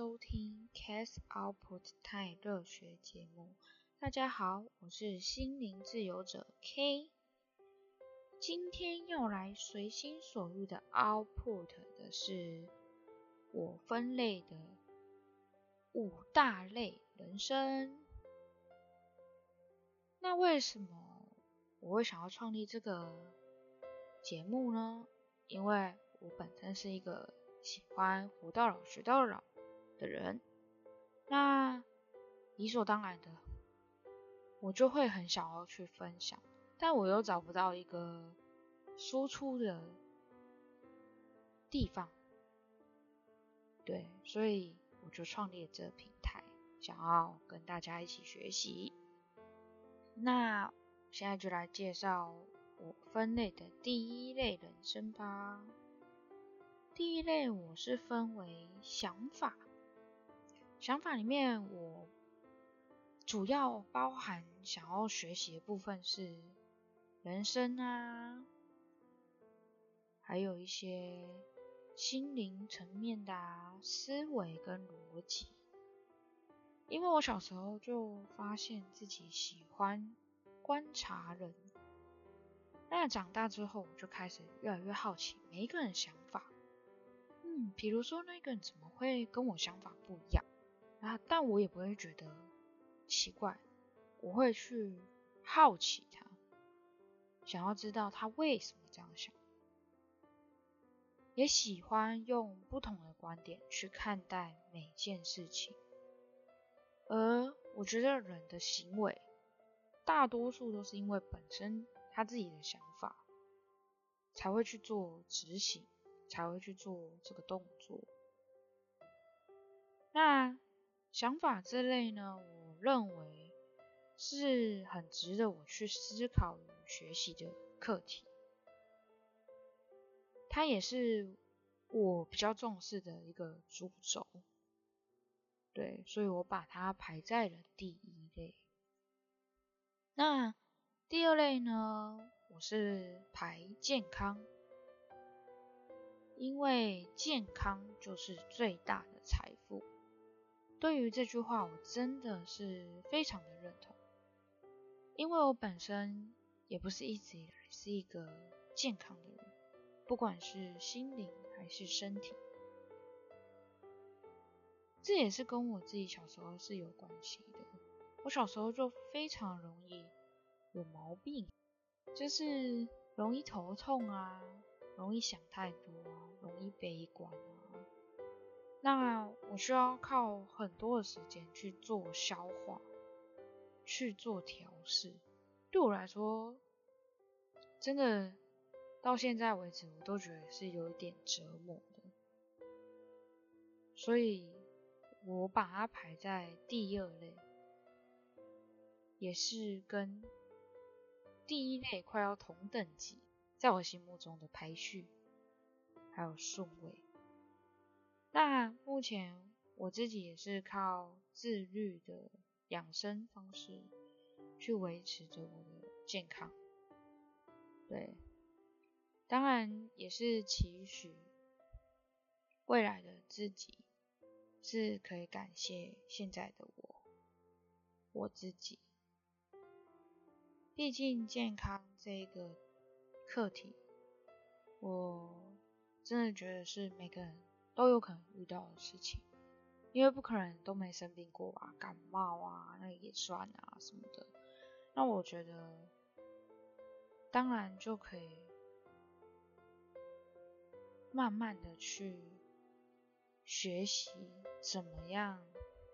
收听 Cast Output Time 热学节目。大家好，我是心灵自由者 K。今天要来随心所欲的 Output 的是我分类的五大类人生。那为什么我会想要创立这个节目呢？因为我本身是一个喜欢活到老学到老的人，那理所当然的，我就会很想要去分享，但我又找不到一个输出的地方，对，所以我就创立这平台，想要跟大家一起学习。那现在就来介绍我分类的第一类人生吧。第一类我是分为想法，想法里面我主要包含想要学习的部分是人生啊，还有一些心灵层面的思维跟逻辑。因为我小时候就发现自己喜欢观察人，那长大之后我就开始越来越好奇每一个人想法。嗯，比如说那个人怎么会跟我想法不一样啊？但我也不会觉得奇怪，我会去好奇他，想要知道他为什么这样想，也喜欢用不同的观点去看待每件事情。而我觉得人的行为，大多数都是因为本身他自己的想法，才会去做执行。才会去做这个动作。那想法这类呢，我认为是很值得我去思考与学习的课题。它也是我比较重视的一个主轴。对，所以我把它排在了第一类。那第二类呢，我是排健康。因为健康就是最大的财富。对于这句话，我真的是非常的认同。因为我本身也不是一直以来是一个健康的人，不管是心灵还是身体，这也是跟我自己小时候是有关系的。我小时候就非常容易有毛病，就是容易头痛啊。容易想太多啊，容易悲观啊。那我需要靠很多的时间去做消化，去做调试。对我来说，真的到现在为止，我都觉得是有一点折磨的。所以，我把它排在第二类，也是跟第一类快要同等级。在我心目中的排序还有顺位，那目前我自己也是靠自律的养生方式去维持着我的健康。对，当然也是期许未来的自己是可以感谢现在的我，我自己。毕竟健康这个。课题，我真的觉得是每个人都有可能遇到的事情，因为不可能都没生病过啊，感冒啊，那也算啊什么的。那我觉得，当然就可以慢慢的去学习怎么样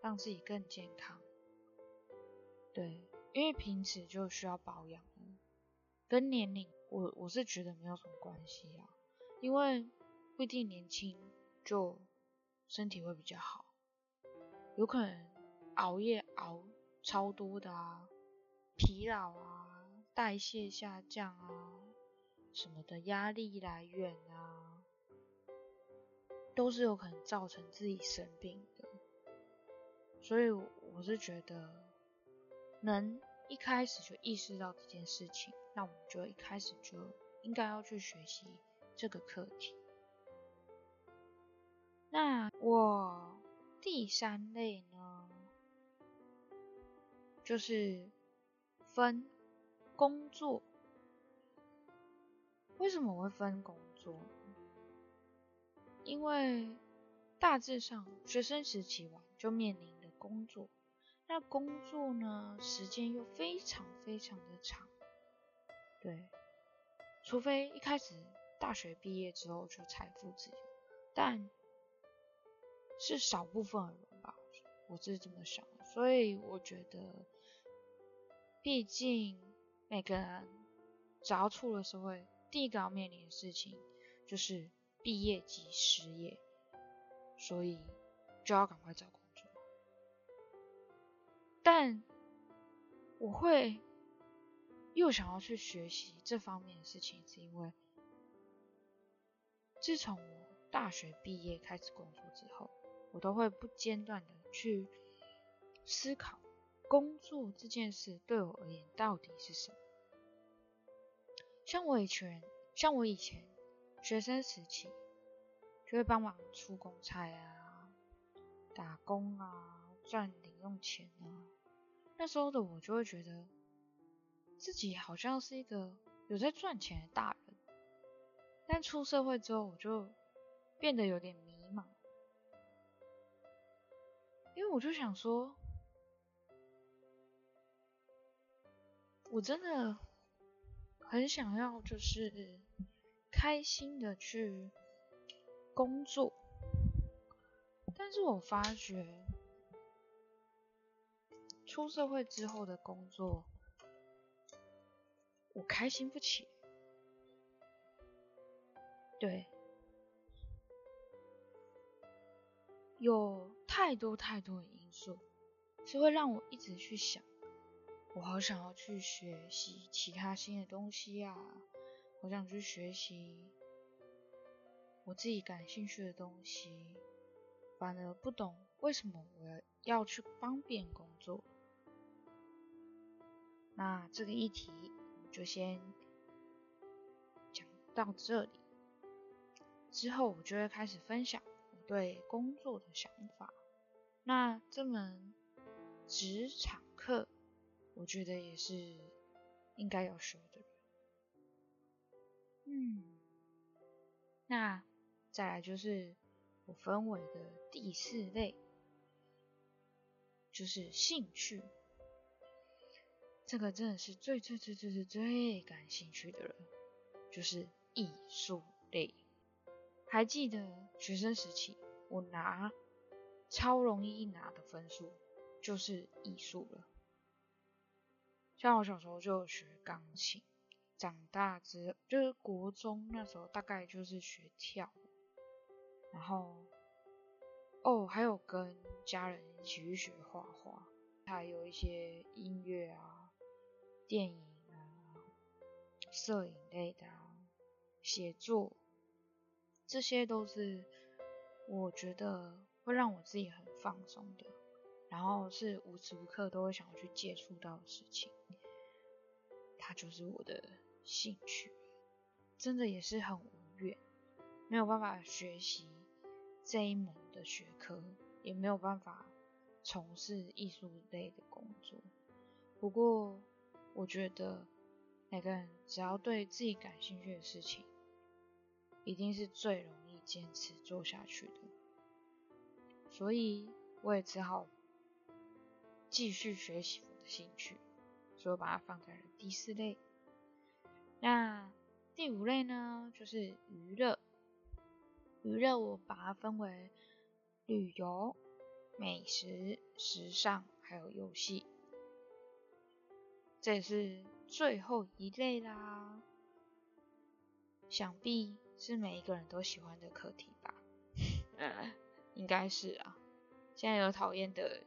让自己更健康。对，因为平时就需要保养，跟年龄。我我是觉得没有什么关系啊，因为不一定年轻就身体会比较好，有可能熬夜熬超多的啊，疲劳啊，代谢下降啊，什么的压力来源啊，都是有可能造成自己生病的，所以我是觉得能。一开始就意识到这件事情，那我们就一开始就应该要去学习这个课题。那我第三类呢，就是分工作。为什么我会分工作？因为大致上学生时期完就面临的工作，那工作呢时间又非常非常的长，对，除非一开始大学毕业之后就财富自由，但是少部分人吧，我是这么想的，所以我觉得，毕竟每个人只要出了社会，第一个要面临的事情就是毕业即失业，所以就要赶快找工作。但我会又想要去学习这方面的事情，是因为自从我大学毕业开始工作之后。我都会不间断的去思考工作这件事对我而言到底是什么。像我以前，像我以前学生时期，就会帮忙出公差啊、打工啊、赚零用钱啊。那时候的我就会觉得自己好像是一个有在赚钱的大人，但出社会之后，我就变得有点迷。因为我就想说，我真的很想要，就是开心的去工作，但是我发觉出社会之后的工作，我开心不起，对。有太多太多的因素，是会让我一直去想，我好想要去学习其他新的东西呀，我想去学习我自己感兴趣的东西，反而不懂为什么我要要去方便工作。那这个议题就先讲到这里，之后我就会开始分享我。对工作的想法，那这门职场课，我觉得也是应该要修的。嗯，那再来就是我分为的第四类，就是兴趣。这个真的是最最最最最最感兴趣的人，就是艺术类。还记得学生时期，我拿超容易拿的分数就是艺术了。像我小时候就学钢琴，长大之就是国中那时候大概就是学跳舞，然后哦还有跟家人一起去学画画，还有一些音乐啊、电影啊、摄影类的啊、写作。这些都是我觉得会让我自己很放松的，然后是无时无刻都会想要去接触到的事情，它就是我的兴趣，真的也是很无缘，没有办法学习这一门的学科，也没有办法从事艺术类的工作。不过我觉得每个人只要对自己感兴趣的事情，一定是最容易坚持做下去的，所以我也只好继续学习我的兴趣，所以我把它放在了第四类。那第五类呢，就是娱乐。娱乐我把它分为旅游、美食、时尚还有游戏，这是最后一类啦。想必。是每一个人都喜欢的课题吧？应该是啊。现在有讨厌的，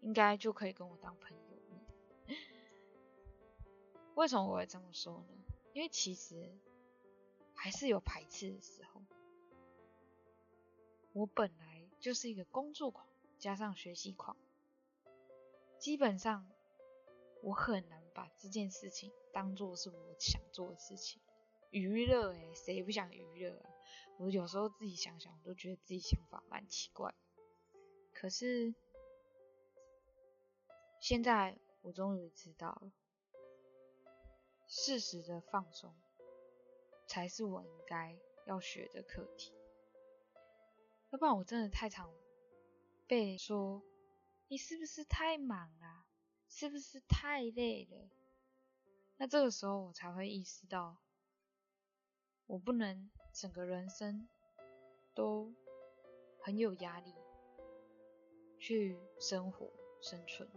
应该就可以跟我当朋友。为什么我会这么说呢？因为其实还是有排斥的时候。我本来就是一个工作狂，加上学习狂，基本上我很难把这件事情当做是我想做的事情。娱乐哎，谁不想娱乐啊？我有时候自己想想，我都觉得自己想法蛮奇怪。可是现在我终于知道了，适时的放松才是我应该要学的课题。要不然我真的太常被说你是不是太忙了，是不是太累了？那这个时候我才会意识到，我不能整个人生都很有压力去生活生存。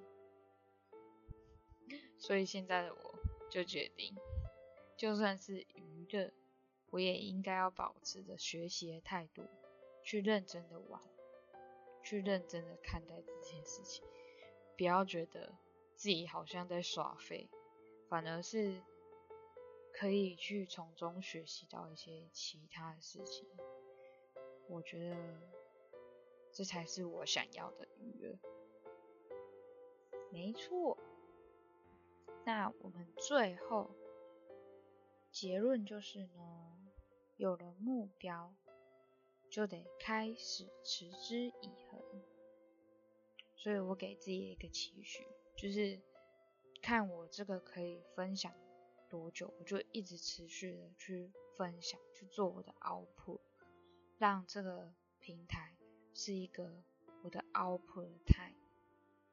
所以现在的我就决定，就算是娱乐，我也应该要保持着学习的态度，去认真的玩。去认真的看待这件事情，不要觉得自己好像在耍废，反而是可以去从中学习到一些其他的事情。我觉得这才是我想要的娱乐。没错。那我们最后结论就是呢，有了目标。就得开始持之以恒，所以我给自己一个期许，就是看我这个可以分享多久，我就一直持续的去分享，去做我的 output，让这个平台是一个我的 output 的 time。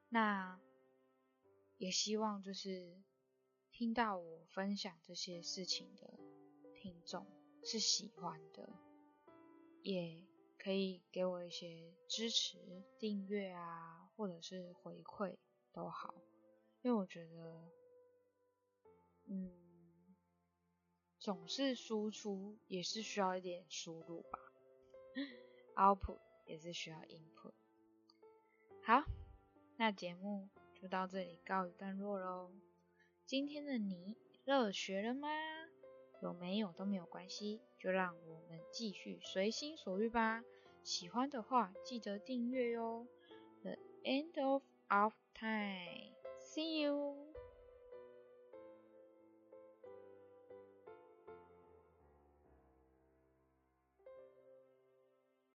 那也希望就是听到我分享这些事情的听众是喜欢的。也可以给我一些支持、订阅啊，或者是回馈都好，因为我觉得，嗯，总是输出也是需要一点输入吧，output 也是需要 input。好，那节目就到这里告一段落喽。今天的你热学了吗？有没有都没有关系，就让我们继续随心所欲吧。喜欢的话记得订阅哟。The end of our time. See you.